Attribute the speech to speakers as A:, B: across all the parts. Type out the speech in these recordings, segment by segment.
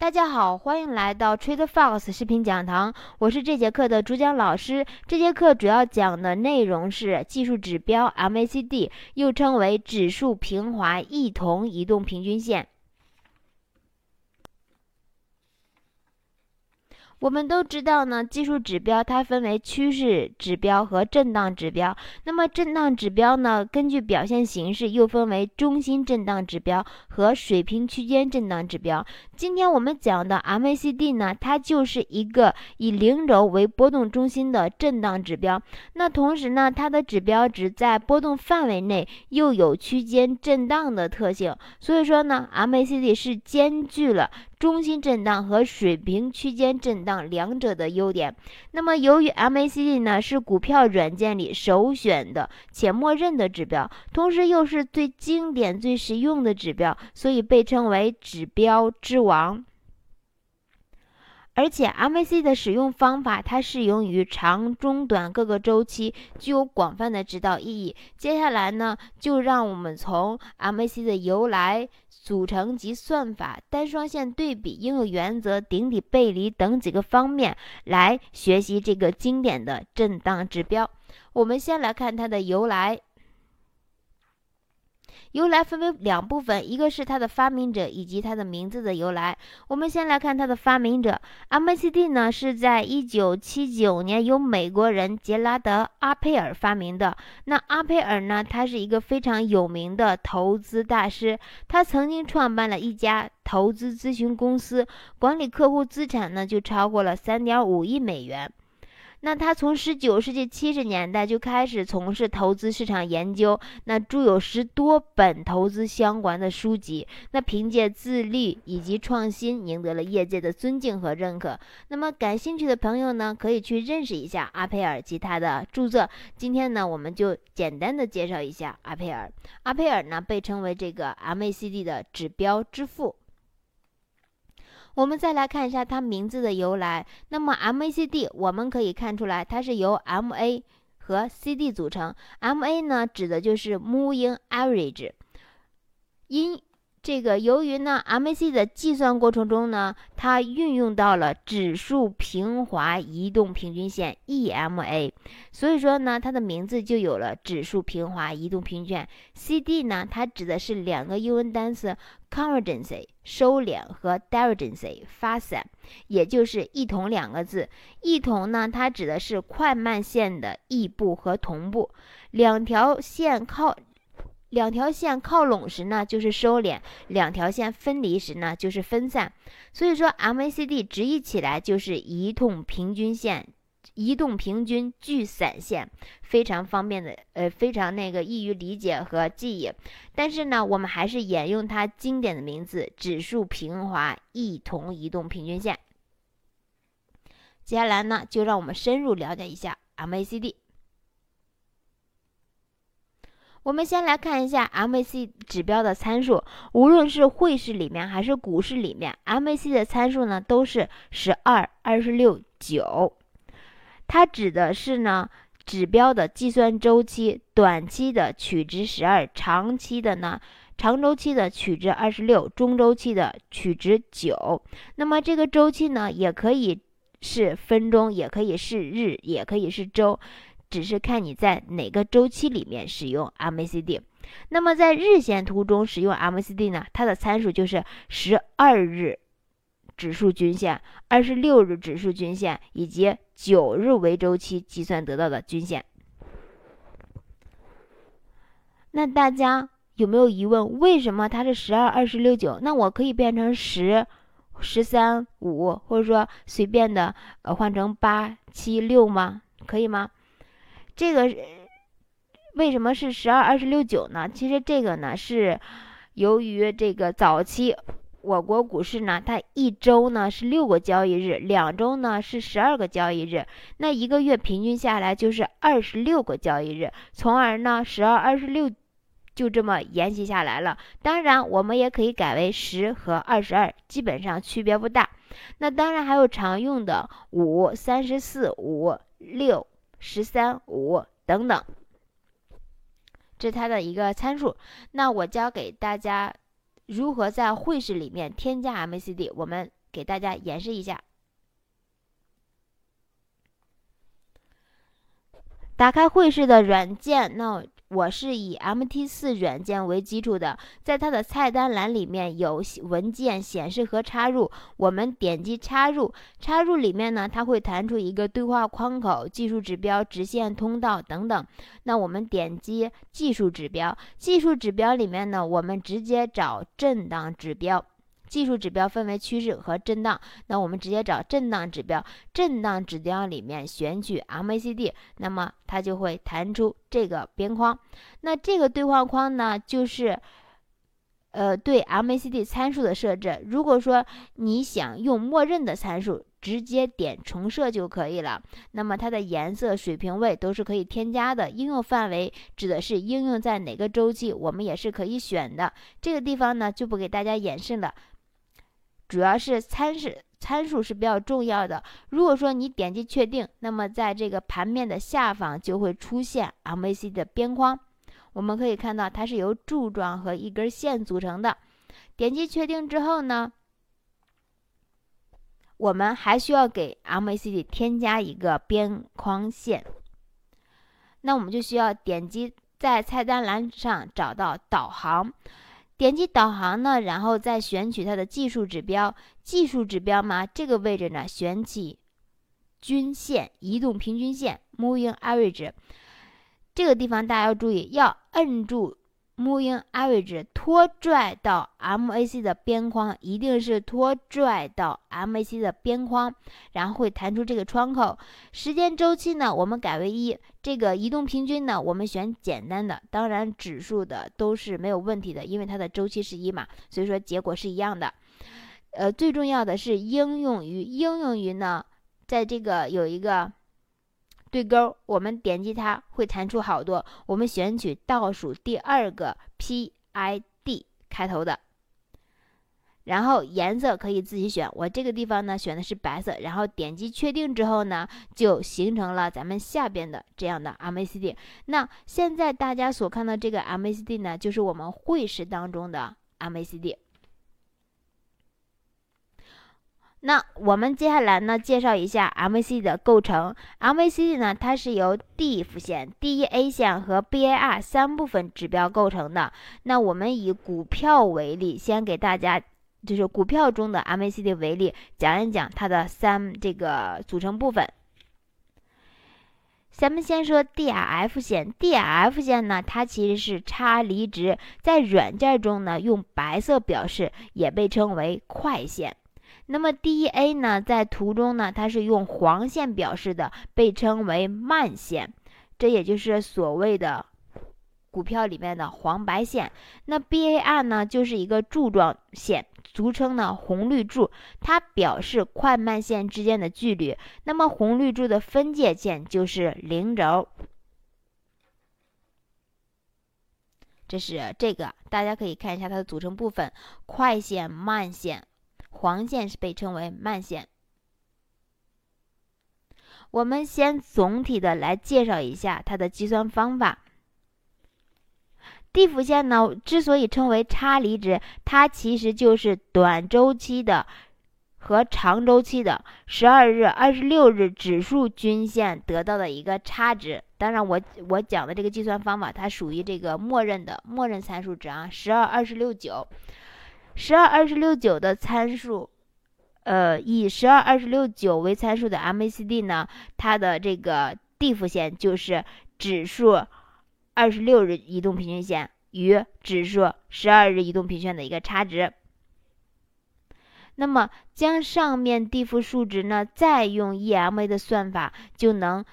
A: 大家好，欢迎来到 TradeFox 视频讲堂，我是这节课的主讲老师。这节课主要讲的内容是技术指标 MACD，又称为指数平滑异同移动平均线。我们都知道呢，技术指标它分为趋势指标和震荡指标。那么震荡指标呢，根据表现形式又分为中心震荡指标和水平区间震荡指标。今天我们讲的 MACD 呢，它就是一个以零轴为波动中心的震荡指标。那同时呢，它的指标值在波动范围内又有区间震荡的特性。所以说呢，MACD 是兼具了。中心震荡和水平区间震荡两者的优点。那么，由于 MACD 呢是股票软件里首选的且默认的指标，同时又是最经典、最实用的指标，所以被称为指标之王。而且 MAC 的使用方法，它适用于长、中、短各个周期，具有广泛的指导意义。接下来呢，就让我们从 MAC 的由来。组成及算法、单双线对比、应用原则、顶底背离等几个方面来学习这个经典的震荡指标。我们先来看它的由来。由来分为两部分，一个是它的发明者以及它的名字的由来。我们先来看它的发明者，MACD 呢是在一九七九年由美国人杰拉德·阿佩尔发明的。那阿佩尔呢，他是一个非常有名的投资大师，他曾经创办了一家投资咨询公司，管理客户资产呢就超过了三点五亿美元。那他从十九世纪七十年代就开始从事投资市场研究，那著有十多本投资相关的书籍。那凭借自律以及创新，赢得了业界的尊敬和认可。那么感兴趣的朋友呢，可以去认识一下阿佩尔及他的著作。今天呢，我们就简单的介绍一下阿佩尔。阿佩尔呢，被称为这个 MACD 的指标之父。我们再来看一下它名字的由来。那么 MACD 我们可以看出来，它是由 MA 和 CD 组成。MA 呢，指的就是 Moving Average，因这个由于呢，MAC 的计算过程中呢，它运用到了指数平滑移动平均线 EMA，所以说呢，它的名字就有了指数平滑移动平均线。CD 呢，它指的是两个英文单词 Convergence 收敛和 Divergence 发散，也就是异同两个字。异同呢，它指的是快慢线的异步和同步，两条线靠。两条线靠拢时呢，就是收敛；两条线分离时呢，就是分散。所以说，MACD 直译起来就是移动平均线、移动平均聚散线，非常方便的，呃，非常那个易于理解和记忆。但是呢，我们还是沿用它经典的名字——指数平滑异同移动平均线。接下来呢，就让我们深入了解一下 MACD。我们先来看一下 MAC 指标的参数，无论是汇市里面还是股市里面，MAC 的参数呢都是十二、二十六、九。它指的是呢指标的计算周期，短期的取值十二，长期的呢长周期的取值二十六，中周期的取值九。那么这个周期呢也可以是分钟，也可以是日，也可以是周。只是看你在哪个周期里面使用 MACD。那么在日线图中使用 MACD 呢？它的参数就是十二日指数均线、二十六日指数均线以及九日为周期计算得到的均线。那大家有没有疑问？为什么它是十二、二十六、九？那我可以变成十、十三、五，或者说随便的呃换成八、七、六吗？可以吗？这个为什么是十二、二十六、九呢？其实这个呢是由于这个早期我国股市呢，它一周呢是六个交易日，两周呢是十二个交易日，那一个月平均下来就是二十六个交易日，从而呢十二、二十六就这么沿袭下来了。当然，我们也可以改为十和二十二，基本上区别不大。那当然还有常用的五、三十四、五、六。十三五等等，这是它的一个参数。那我教给大家如何在会试里面添加 MACD。我们给大家演示一下。打开会试的软件，那我是以 MT4 软件为基础的，在它的菜单栏里面有文件显示和插入，我们点击插入，插入里面呢，它会弹出一个对话框口、技术指标、直线通道等等。那我们点击技术指标，技术指标里面呢，我们直接找震荡指标。技术指标分为趋势和震荡，那我们直接找震荡指标，震荡指标里面选取 MACD，那么它就会弹出这个边框。那这个对话框呢，就是呃对 MACD 参数的设置。如果说你想用默认的参数，直接点重设就可以了。那么它的颜色、水平位都是可以添加的。应用范围指的是应用在哪个周期，我们也是可以选的。这个地方呢就不给大家演示了。主要是参数参数是比较重要的。如果说你点击确定，那么在这个盘面的下方就会出现 MAC 的边框。我们可以看到它是由柱状和一根线组成的。点击确定之后呢，我们还需要给 MACD 添加一个边框线。那我们就需要点击在菜单栏上找到导航。点击导航呢，然后再选取它的技术指标。技术指标嘛，这个位置呢，选取均线、移动平均线 （Moving Average）。这个地方大家要注意，要摁住。Moving average 拖拽到 MAC 的边框，一定是拖拽到 MAC 的边框，然后会弹出这个窗口。时间周期呢，我们改为一。这个移动平均呢，我们选简单的。当然，指数的都是没有问题的，因为它的周期是一嘛，所以说结果是一样的。呃，最重要的是应用于应用于呢，在这个有一个。对勾，我们点击它会弹出好多。我们选取倒数第二个 PID 开头的，然后颜色可以自己选。我这个地方呢选的是白色，然后点击确定之后呢，就形成了咱们下边的这样的 MACD。那现在大家所看到这个 MACD 呢，就是我们会时当中的 MACD。那我们接下来呢，介绍一下 MACD 的构成。MACD 呢，它是由 DIF 线、DEA 线和 BAR 三部分指标构成的。那我们以股票为例，先给大家就是股票中的 MACD 为例，讲一讲它的三这个组成部分。咱们先说 DRF 线，DRF 线呢，它其实是差离值，在软件中呢用白色表示，也被称为快线。那么 DEA 呢，在图中呢，它是用黄线表示的，被称为慢线，这也就是所谓的股票里面的黄白线。那 BAR 呢，就是一个柱状线，俗称呢红绿柱，它表示快慢线之间的距离。那么红绿柱的分界线就是零轴。这是这个，大家可以看一下它的组成部分：快线、慢线。黄线是被称为慢线。我们先总体的来介绍一下它的计算方法。地府线呢，之所以称为差离值，它其实就是短周期的和长周期的十二日、二十六日指数均线得到的一个差值。当然，我我讲的这个计算方法，它属于这个默认的默认参数值啊，十二、二十六、九。十二、二十六、九的参数，呃，以十二、二十六、九为参数的 MACD 呢，它的这个 DIF 线就是指数二十六日移动平均线与指数十二日移动平均线的一个差值。那么，将上面 DIF 数值呢，再用 EMA 的算法，就能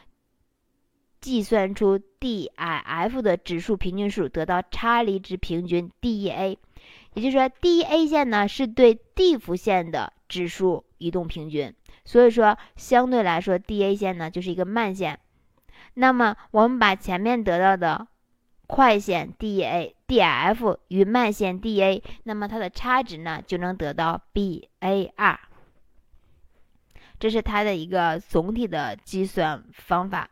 A: 计算出 DIF 的指数平均数，得到差离值平均 DEA。也就是说，D A 线呢是对 DIF 线的指数移动平均，所以说相对来说，D A 线呢就是一个慢线。那么我们把前面得到的快线 D A、DF 与慢线 DA，那么它的差值呢就能得到 BAR。这是它的一个总体的计算方法。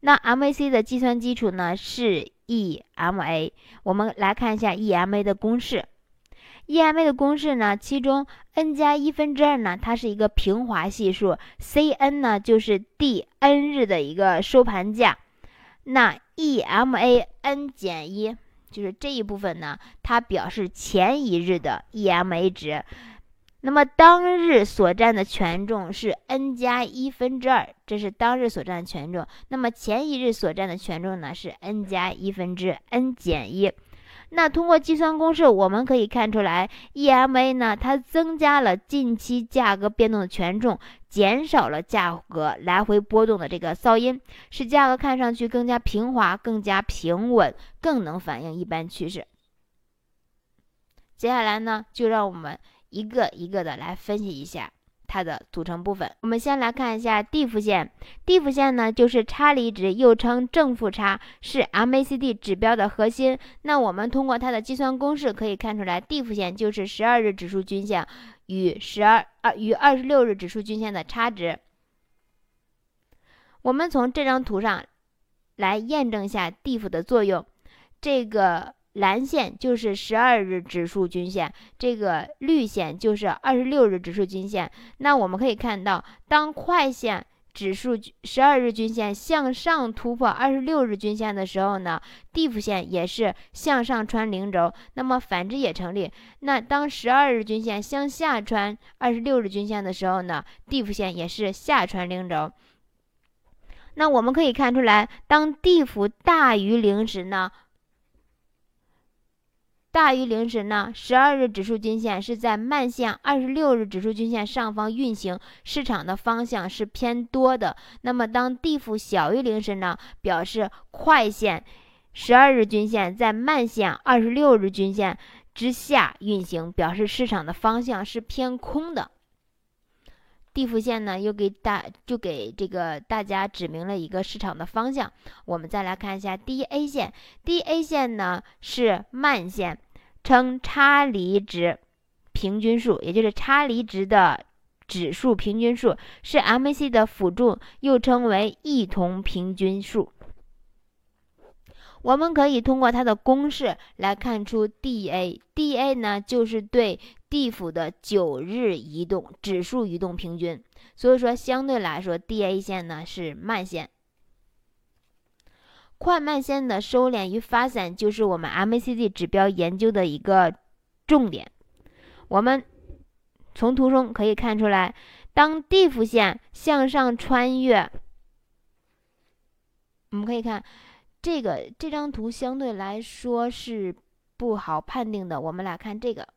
A: 那 MAC 的计算基础呢是。EMA，我们来看一下 EMA 的公式。EMA 的公式呢，其中 n 加一分之二呢，它是一个平滑系数，Cn 呢就是第 n 日的一个收盘价，那 EMA n 减一就是这一部分呢，它表示前一日的 EMA 值。那么当日所占的权重是 n 加一分之二，这是当日所占的权重。那么前一日所占的权重呢是 n 加一分之 n 减一。那通过计算公式，我们可以看出来，EMA 呢，它增加了近期价格变动的权重，减少了价格来回波动的这个噪音，使价格看上去更加平滑、更加平稳，更能反映一般趋势。接下来呢，就让我们一个一个的来分析一下。它的组成部分，我们先来看一下 DIF 线。，DIF 线呢，就是差离值，又称正负差，是 MACD 指标的核心。那我们通过它的计算公式可以看出来，DIF 线就是十二日指数均线与十二二与二十六日指数均线的差值。我们从这张图上来验证一下 DIF 的作用。这个。蓝线就是十二日指数均线，这个绿线就是二十六日指数均线。那我们可以看到，当快线指数十二日均线向上突破二十六日均线的时候呢，DIF 线也是向上穿零轴。那么反之也成立。那当十二日均线向下穿二十六日均线的时候呢，DIF 线也是下穿零轴。那我们可以看出来，当 diff 大于零时呢？大于零时呢，十二日指数均线是在慢线二十六日指数均线上方运行，市场的方向是偏多的。那么当 diff 小于零时呢，表示快线十二日均线在慢线二十六日均线之下运行，表示市场的方向是偏空的。diff 线呢，又给大就给这个大家指明了一个市场的方向。我们再来看一下 DA 线，DA 线呢是慢线。称差离值平均数，也就是差离值的指数平均数，是 MAC 的辅助，又称为异同平均数。我们可以通过它的公式来看出 DA，DA 呢就是对地府的九日移动指数移动平均，所以说相对来说 DA 线呢是慢线。快慢线的收敛与发散就是我们 MACD 指标研究的一个重点。我们从图中可以看出来，当 diff 线向上穿越，我们可以看这个这张图相对来说是不好判定的。我们来看这个。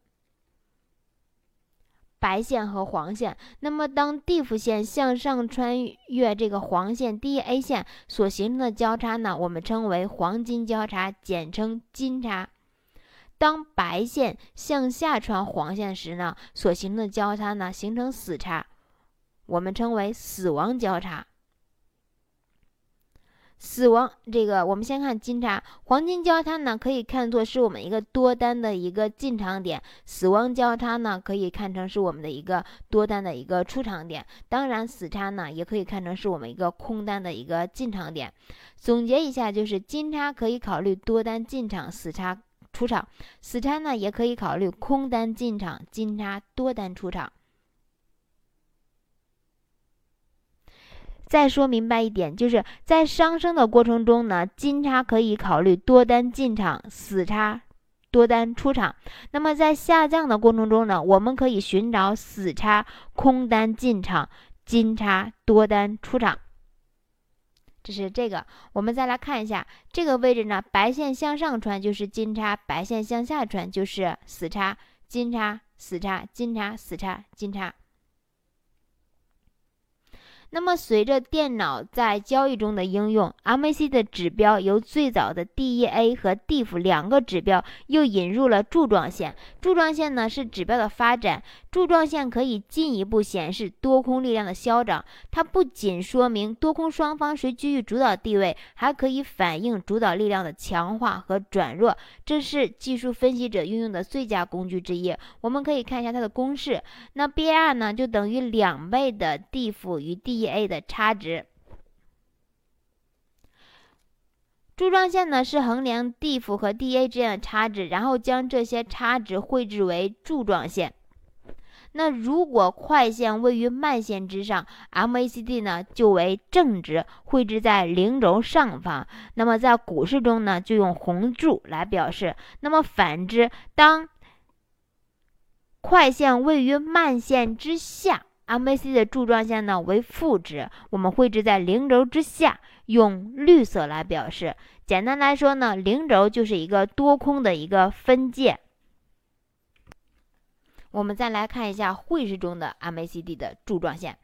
A: 白线和黄线，那么当 DIF 线向上穿越这个黄线 DA 线所形成的交叉呢，我们称为黄金交叉，简称金叉。当白线向下穿黄线时呢，所形成的交叉呢，形成死叉，我们称为死亡交叉。死亡这个，我们先看金叉黄金交叉呢，可以看作是我们一个多单的一个进场点；死亡交叉呢，可以看成是我们的一个多单的一个出场点。当然，死叉呢，也可以看成是我们一个空单的一个进场点。总结一下，就是金叉可以考虑多单进场，死叉出场；死叉呢，也可以考虑空单进场，金叉多单出场。再说明白一点，就是在上升的过程中呢，金叉可以考虑多单进场，死叉多单出场。那么在下降的过程中呢，我们可以寻找死叉空单进场，金叉多单出场。这是这个，我们再来看一下这个位置呢，白线向上穿就是金叉，白线向下穿就是死叉，金叉死叉，金叉死叉，金叉。那么，随着电脑在交易中的应用，MAC 的指标由最早的 DEA 和 DIF 两个指标，又引入了柱状线。柱状线呢是指标的发展，柱状线可以进一步显示多空力量的消长。它不仅说明多空双方谁居于主导地位，还可以反映主导力量的强化和转弱。这是技术分析者运用的最佳工具之一。我们可以看一下它的公式，那 BR 呢就等于两倍的 diff 与 D。E A 的差值，柱状线呢是衡量 dF 和 dA 之间的差值，然后将这些差值绘制为柱状线。那如果快线位于慢线之上，MACD 呢就为正值，绘制在零轴上方。那么在股市中呢，就用红柱来表示。那么反之，当快线位于慢线之下，MACD 的柱状线呢为负值，我们绘制在零轴之下，用绿色来表示。简单来说呢，零轴就是一个多空的一个分界。我们再来看一下汇市中的 MACD 的柱状线，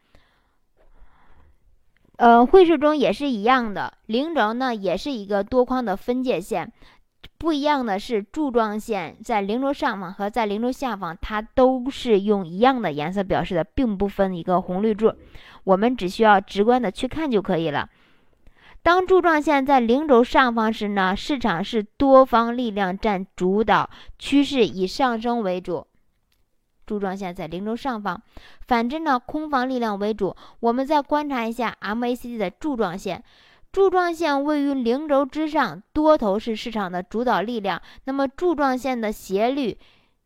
A: 呃，汇市中也是一样的，零轴呢也是一个多框的分界线，不一样的是柱状线在零轴上方和在零轴下方，它都是用一样的颜色表示的，并不分一个红绿柱，我们只需要直观的去看就可以了。当柱状线在零轴上方时呢，市场是多方力量占主导，趋势以上升为主。柱状线在零轴上方，反之呢，空方力量为主。我们再观察一下 MACD 的柱状线，柱状线位于零轴之上，多头是市场的主导力量。那么柱状线的斜率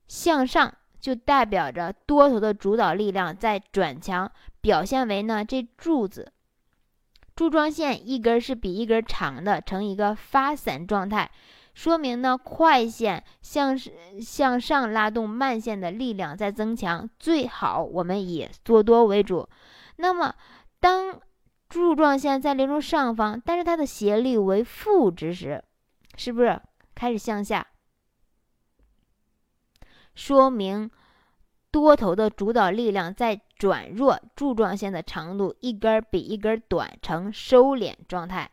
A: 向上，就代表着多头的主导力量在转强，表现为呢这柱子，柱状线一根是比一根长的，呈一个发散状态。说明呢，快线向向上拉动慢线的力量在增强，最好我们以做多为主。那么，当柱状线在零轴上方，但是它的斜率为负值时，是不是开始向下？说明多头的主导力量在转弱，柱状线的长度一根比一根短，呈收敛状态。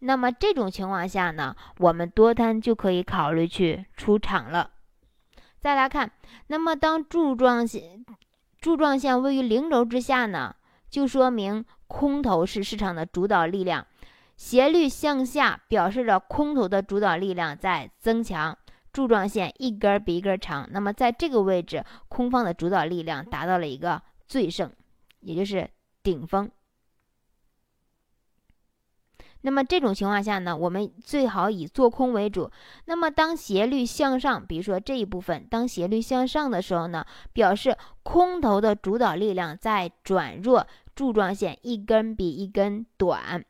A: 那么这种情况下呢，我们多单就可以考虑去出场了。再来看，那么当柱状线柱状线位于零轴之下呢，就说明空头是市场的主导力量，斜率向下表示着空头的主导力量在增强。柱状线一根比一根长，那么在这个位置，空方的主导力量达到了一个最盛，也就是顶峰。那么这种情况下呢，我们最好以做空为主。那么当斜率向上，比如说这一部分，当斜率向上的时候呢，表示空头的主导力量在转弱，柱状线一根比一根短，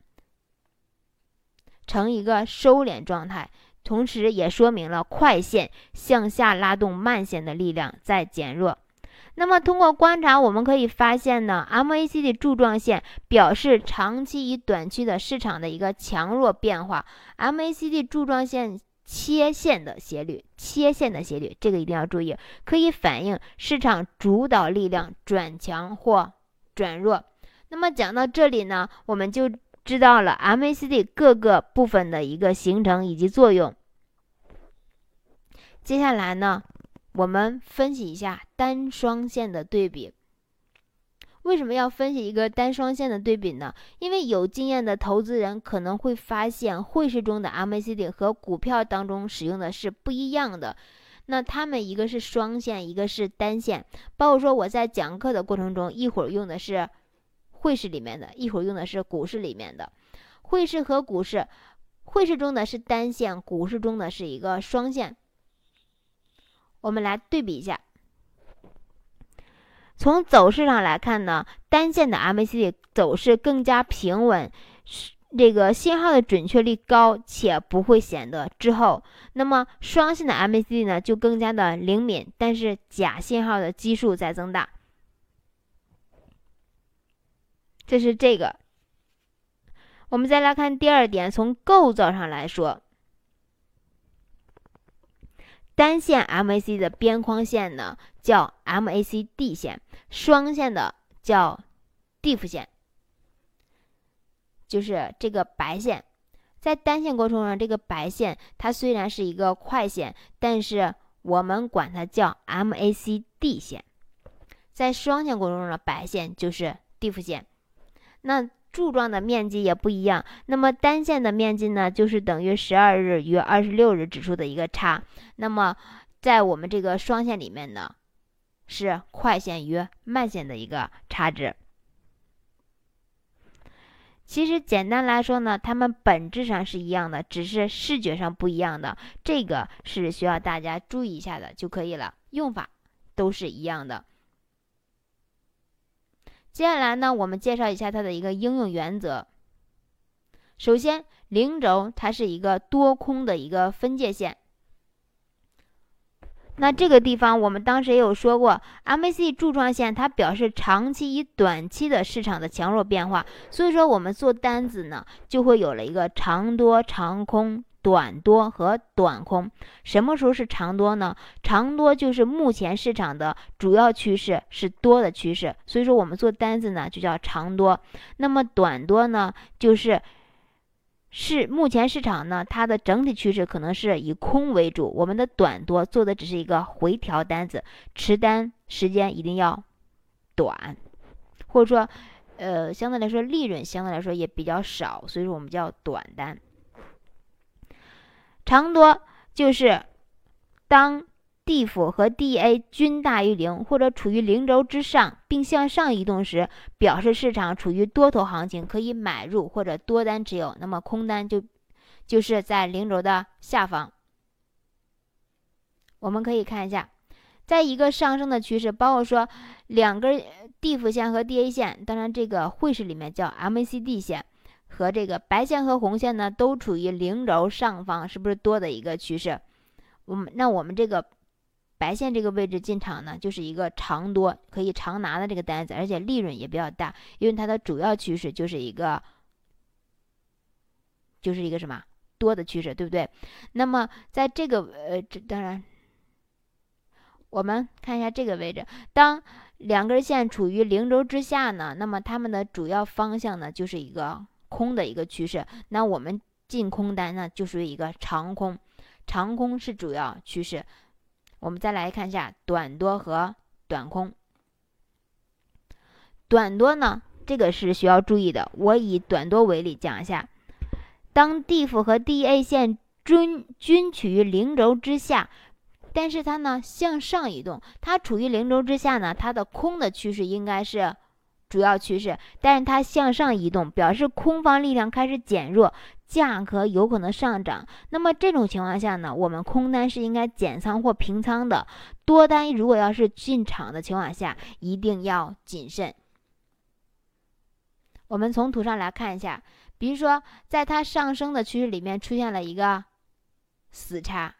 A: 呈一个收敛状态，同时也说明了快线向下拉动慢线的力量在减弱。那么通过观察，我们可以发现呢，MACD 柱状线表示长期与短期的市场的一个强弱变化。MACD 柱状线切线的斜率，切线的斜率，这个一定要注意，可以反映市场主导力量转强或转弱。那么讲到这里呢，我们就知道了 MACD 各个部分的一个形成以及作用。接下来呢？我们分析一下单双线的对比。为什么要分析一个单双线的对比呢？因为有经验的投资人可能会发现，汇市中的 MACD 和股票当中使用的是不一样的。那他们一个是双线，一个是单线。包括说我在讲课的过程中，一会儿用的是汇市里面的，一会儿用的是股市里面的。汇市和股市，汇市中的是单线，股市中的是一个双线。我们来对比一下，从走势上来看呢，单线的 MACD 走势更加平稳，这个信号的准确率高，且不会显得滞后。那么双线的 MACD 呢，就更加的灵敏，但是假信号的基数在增大。这是这个。我们再来看第二点，从构造上来说。单线 MAC 的边框线呢叫 MACD 线，双线的叫 DIF 线，就是这个白线。在单线过程中，这个白线它虽然是一个快线，但是我们管它叫 MACD 线。在双线过程中的白线就是 DIF 线。那柱状的面积也不一样，那么单线的面积呢，就是等于十二日与二十六日指数的一个差。那么在我们这个双线里面呢，是快线与慢线的一个差值。其实简单来说呢，它们本质上是一样的，只是视觉上不一样的。这个是需要大家注意一下的就可以了，用法都是一样的。接下来呢，我们介绍一下它的一个应用原则。首先，零轴它是一个多空的一个分界线。那这个地方我们当时也有说过，MACD 柱状线它表示长期与短期的市场的强弱变化，所以说我们做单子呢就会有了一个长多、长空、短多和短空。什么时候是长多呢？长多就是目前市场的主要趋势是多的趋势，所以说我们做单子呢就叫长多。那么短多呢就是。是目前市场呢，它的整体趋势可能是以空为主。我们的短多做的只是一个回调单子，持单时间一定要短，或者说，呃，相对来说利润相对来说也比较少，所以说我们叫短单。长多就是当。Df 和 Da 均大于零，或者处于零轴之上，并向上移动时，表示市场处于多头行情，可以买入或者多单持有。那么空单就就是在零轴的下方。我们可以看一下，在一个上升的趋势，包括说两根 Df 线和 Da 线，当然这个汇市里面叫 MACD 线，和这个白线和红线呢，都处于零轴上方，是不是多的一个趋势？我们那我们这个。白线这个位置进场呢，就是一个长多，可以长拿的这个单子，而且利润也比较大，因为它的主要趋势就是一个，就是一个什么多的趋势，对不对？那么在这个呃，这当然，我们看一下这个位置，当两根线处于零轴之下呢，那么它们的主要方向呢就是一个空的一个趋势，那我们进空单呢就属于一个长空，长空是主要趋势。我们再来看一下短多和短空。短多呢，这个是需要注意的。我以短多为例讲一下：当 Df 和 Da 线均均处于零轴之下，但是它呢向上移动，它处于零轴之下呢，它的空的趋势应该是主要趋势，但是它向上移动，表示空方力量开始减弱。价格有可能上涨，那么这种情况下呢，我们空单是应该减仓或平仓的。多单如果要是进场的情况下，一定要谨慎。我们从图上来看一下，比如说在它上升的趋势里面出现了一个死叉。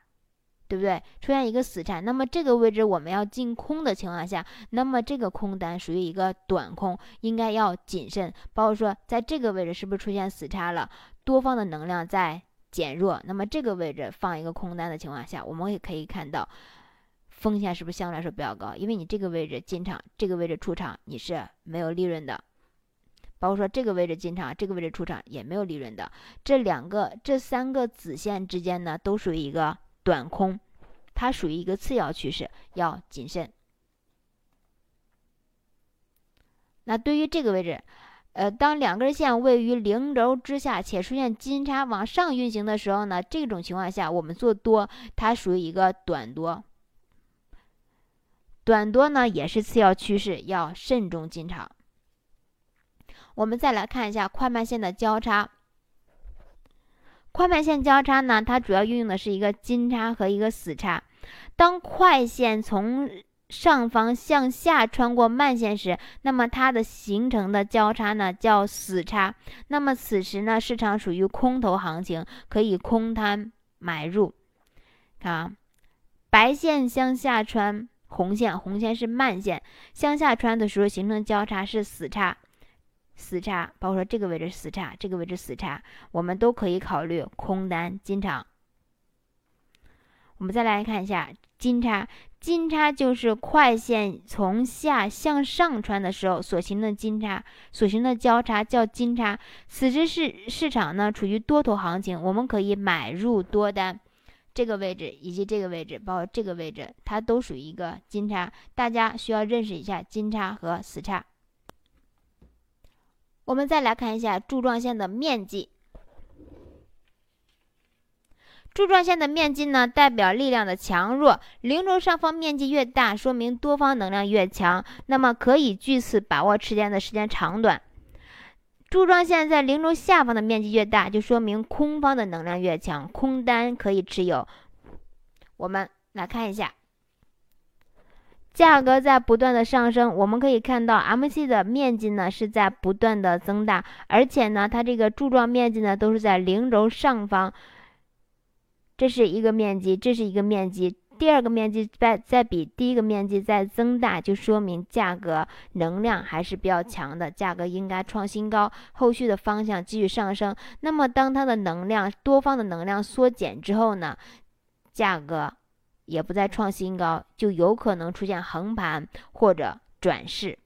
A: 对不对？出现一个死叉，那么这个位置我们要进空的情况下，那么这个空单属于一个短空，应该要谨慎。包括说，在这个位置是不是出现死叉了？多方的能量在减弱，那么这个位置放一个空单的情况下，我们也可以看到风险是不是相对来说比较高？因为你这个位置进场，这个位置出场，你是没有利润的。包括说这个位置进场，这个位置出场也没有利润的。这两个、这三个子线之间呢，都属于一个。短空，它属于一个次要趋势，要谨慎。那对于这个位置，呃，当两根线位于零轴之下且出现金叉往上运行的时候呢，这种情况下我们做多，它属于一个短多。短多呢也是次要趋势，要慎重进场。我们再来看一下快慢线的交叉。快慢线交叉呢，它主要运用的是一个金叉和一个死叉。当快线从上方向下穿过慢线时，那么它的形成的交叉呢叫死叉。那么此时呢，市场属于空头行情，可以空单买入。看啊，白线向下穿红线，红线是慢线向下穿的时候形成交叉是死叉。死叉，包括说这个位置死叉，这个位置死叉，我们都可以考虑空单进场。我们再来看一下金叉，金叉就是快线从下向上穿的时候所形成的金叉，所形成的交叉叫金叉。此时市市场呢处于多头行情，我们可以买入多单。这个位置以及这个位置，包括这个位置，它都属于一个金叉。大家需要认识一下金叉和死叉。我们再来看一下柱状线的面积。柱状线的面积呢，代表力量的强弱。零轴上方面积越大，说明多方能量越强，那么可以据此把握时间的时间长短。柱状线在零轴下方的面积越大，就说明空方的能量越强，空单可以持有。我们来看一下，价格在不断的上升，我们可以看到 M C 的面积呢是在不断的增大，而且呢，它这个柱状面积呢都是在零轴上方，这是一个面积，这是一个面积。第二个面积在在比第一个面积在增大，就说明价格能量还是比较强的，价格应该创新高，后续的方向继续上升。那么当它的能量多方的能量缩减之后呢，价格也不再创新高，就有可能出现横盘或者转势。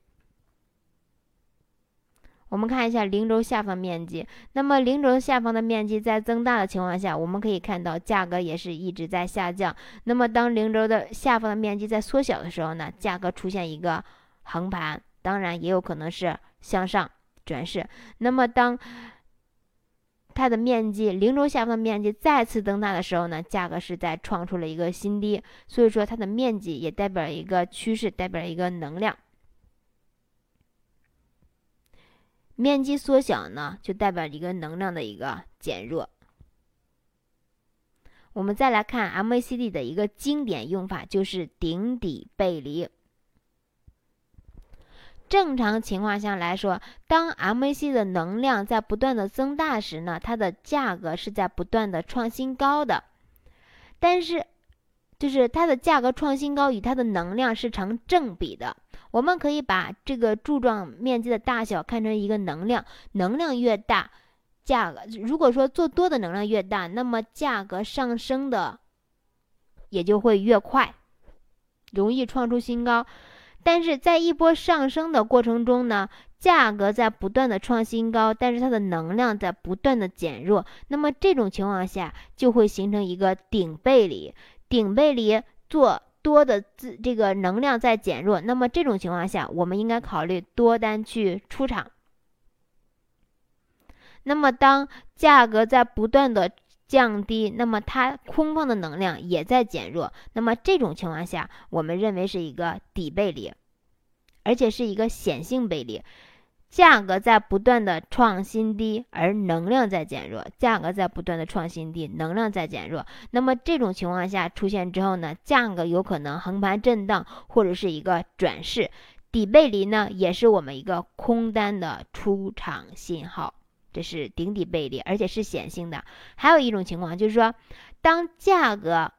A: 我们看一下零轴下方面积，那么零轴下方的面积在增大的情况下，我们可以看到价格也是一直在下降。那么当零轴的下方的面积在缩小的时候呢，价格出现一个横盘，当然也有可能是向上转势。那么当它的面积零轴下方的面积再次增大的时候呢，价格是在创出了一个新低，所以说它的面积也代表一个趋势，代表一个能量。面积缩小呢，就代表一个能量的一个减弱。我们再来看 MACD 的一个经典用法，就是顶底背离。正常情况下来说，当 MAC 的能量在不断的增大时呢，它的价格是在不断的创新高的，但是。就是它的价格创新高与它的能量是成正比的。我们可以把这个柱状面积的大小看成一个能量，能量越大，价格如果说做多的能量越大，那么价格上升的也就会越快，容易创出新高。但是在一波上升的过程中呢，价格在不断的创新高，但是它的能量在不断的减弱，那么这种情况下就会形成一个顶背离。顶背离做多的自这个能量在减弱，那么这种情况下，我们应该考虑多单去出场。那么当价格在不断的降低，那么它空方的能量也在减弱，那么这种情况下，我们认为是一个底背离，而且是一个显性背离。价格在不断的创新低，而能量在减弱。价格在不断的创新低，能量在减弱。那么这种情况下出现之后呢，价格有可能横盘震荡，或者是一个转势。底背离呢，也是我们一个空单的出场信号。这是顶底背离，而且是显性的。还有一种情况就是说，当价格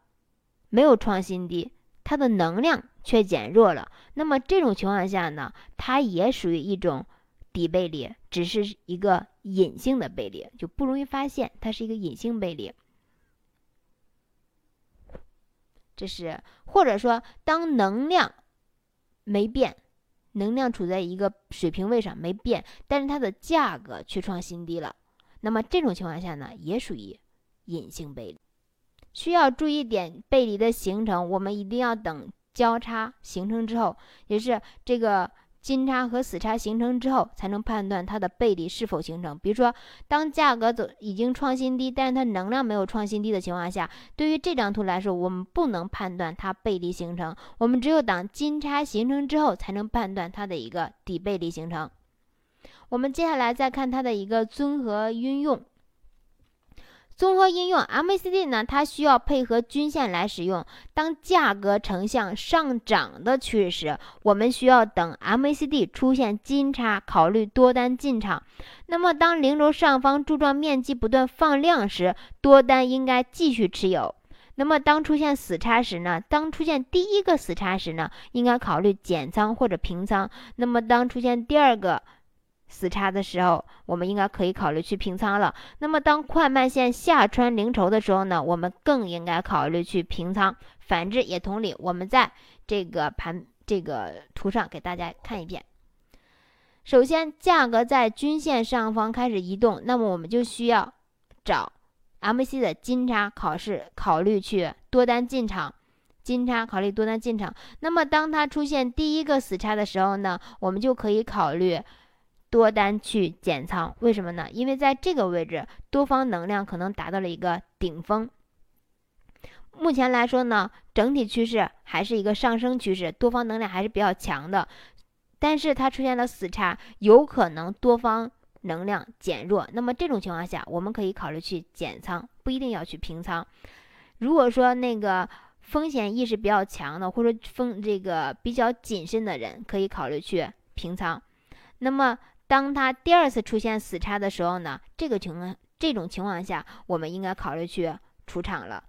A: 没有创新低，它的能量却减弱了。那么这种情况下呢，它也属于一种。底背离只是一个隐性的背离，就不容易发现，它是一个隐性背离。这是或者说，当能量没变，能量处在一个水平位上没变，但是它的价格却创新低了，那么这种情况下呢，也属于隐性背离。需要注意点，背离的形成，我们一定要等交叉形成之后，也是这个。金叉和死叉形成之后，才能判断它的背离是否形成。比如说，当价格走已经创新低，但是它能量没有创新低的情况下，对于这张图来说，我们不能判断它背离形成。我们只有当金叉形成之后，才能判断它的一个底背离形成。我们接下来再看它的一个综合运用。综合应用 MACD 呢，它需要配合均线来使用。当价格呈向上涨的趋势时，我们需要等 MACD 出现金叉，考虑多单进场。那么，当零轴上方柱状面积不断放量时，多单应该继续持有。那么，当出现死叉时呢？当出现第一个死叉时呢，应该考虑减仓或者平仓。那么，当出现第二个，死叉的时候，我们应该可以考虑去平仓了。那么，当快慢线下穿零轴的时候呢，我们更应该考虑去平仓。反之也同理。我们在这个盘这个图上给大家看一遍。首先，价格在均线上方开始移动，那么我们就需要找 M C 的金叉，考试考虑去多单进场。金叉考虑多单进场。那么，当它出现第一个死叉的时候呢，我们就可以考虑。多单去减仓，为什么呢？因为在这个位置，多方能量可能达到了一个顶峰。目前来说呢，整体趋势还是一个上升趋势，多方能量还是比较强的。但是它出现了死叉，有可能多方能量减弱，那么这种情况下，我们可以考虑去减仓，不一定要去平仓。如果说那个风险意识比较强的，或者风这个比较谨慎的人，可以考虑去平仓。那么，当它第二次出现死叉的时候呢，这个情况这种情况下，我们应该考虑去出场了。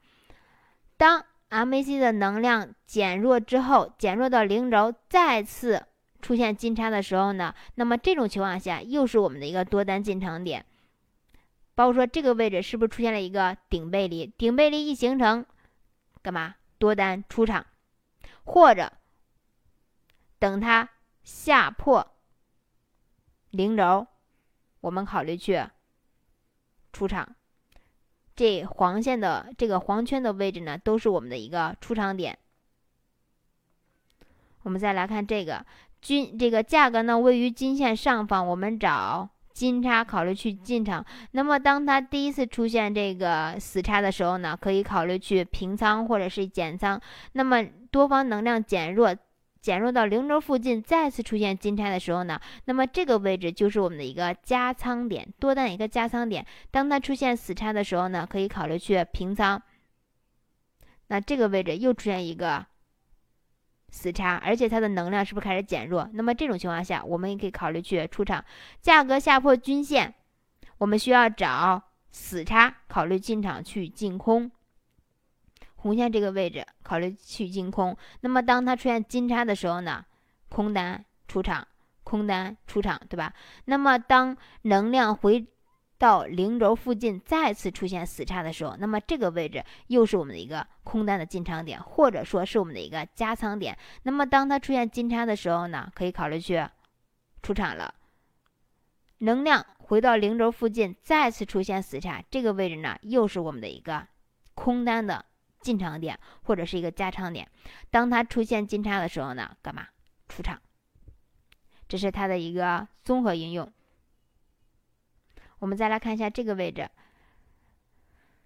A: 当 MAC 的能量减弱之后，减弱到零轴，再次出现金叉的时候呢，那么这种情况下又是我们的一个多单进场点。包括说这个位置是不是出现了一个顶背离？顶背离一形成，干嘛？多单出场，或者等它下破零轴，我们考虑去出场。这黄线的这个黄圈的位置呢，都是我们的一个出场点。我们再来看这个均这个价格呢，位于均线上方，我们找金叉考虑去进场。那么当它第一次出现这个死叉的时候呢，可以考虑去平仓或者是减仓。那么多方能量减弱。减弱到零轴附近，再次出现金叉的时候呢，那么这个位置就是我们的一个加仓点，多单一个加仓点。当它出现死叉的时候呢，可以考虑去平仓。那这个位置又出现一个死叉，而且它的能量是不是开始减弱？那么这种情况下，我们也可以考虑去出场。价格下破均线，我们需要找死叉，考虑进场去净空。红线这个位置考虑去净空，那么当它出现金叉的时候呢，空单出场，空单出场，对吧？那么当能量回到零轴附近，再次出现死叉的时候，那么这个位置又是我们的一个空单的进场点，或者说是我们的一个加仓点。那么当它出现金叉的时候呢，可以考虑去出场了。能量回到零轴附近，再次出现死叉，这个位置呢，又是我们的一个空单的。进场点或者是一个加仓点，当它出现金叉的时候呢，干嘛出场？这是它的一个综合应用。我们再来看一下这个位置，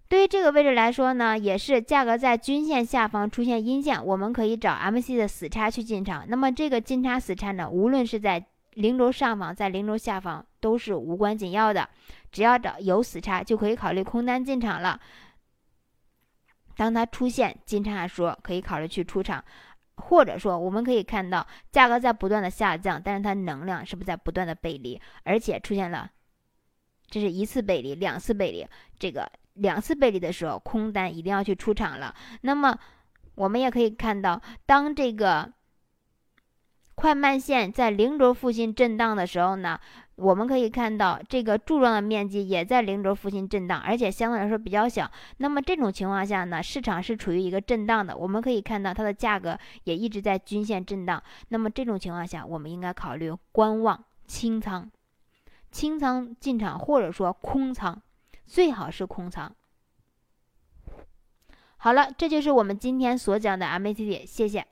A: 对于这个位置来说呢，也是价格在均线下方出现阴线，我们可以找 MC 的死叉去进场。那么这个金叉死叉呢，无论是在零轴上方，在零轴下方都是无关紧要的，只要找有死叉就可以考虑空单进场了。当它出现金叉说，可以考虑去出场，或者说我们可以看到价格在不断的下降，但是它能量是不是在不断的背离，而且出现了，这是一次背离，两次背离，这个两次背离的时候，空单一定要去出场了。那么我们也可以看到，当这个快慢线在零轴附近震荡的时候呢？我们可以看到，这个柱状的面积也在零轴附近震荡，而且相对来说比较小。那么这种情况下呢，市场是处于一个震荡的。我们可以看到它的价格也一直在均线震荡。那么这种情况下，我们应该考虑观望清仓，清仓进场或者说空仓，最好是空仓。好了，这就是我们今天所讲的 MACD，谢谢。